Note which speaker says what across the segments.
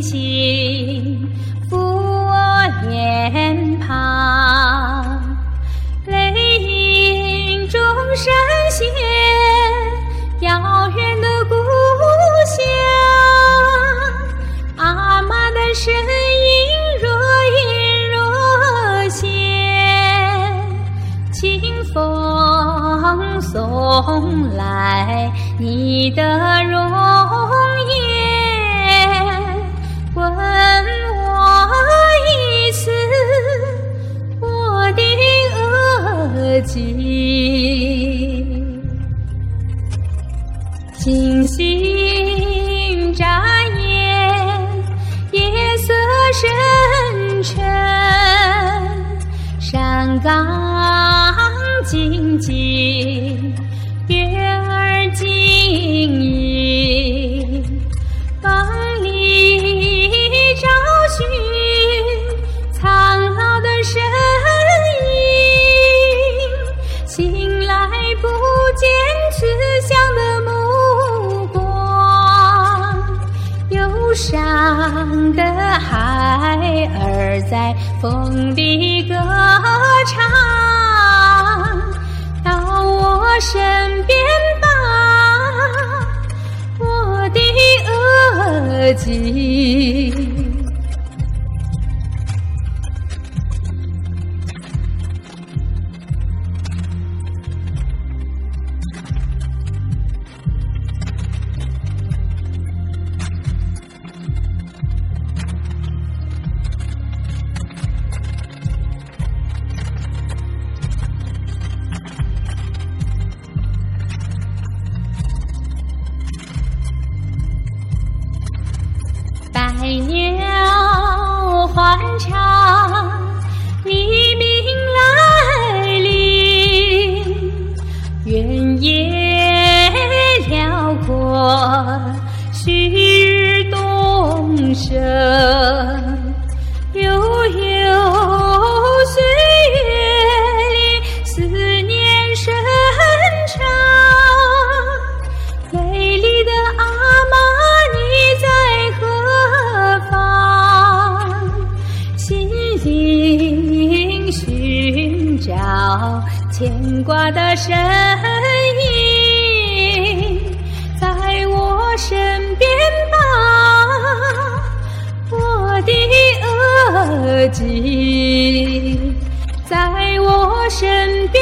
Speaker 1: 心抚我脸庞泪影中闪现遥远的故乡阿妈的身影若隐若现清风送来你的星星眨眼，夜色深沉，山岗静静，月儿晶伤的孩儿在风里歌唱，到我身边吧，我的额吉。辽阔，旭日东升，悠悠岁月里，思念深长。美丽的阿玛尼在何方？心灵寻找牵挂的身身边吧，我的额吉，在我身边。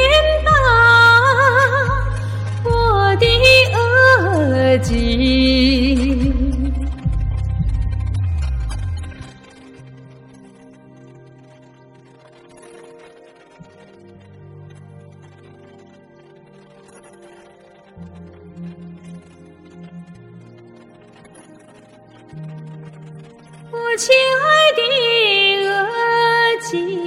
Speaker 1: 亲爱的额吉。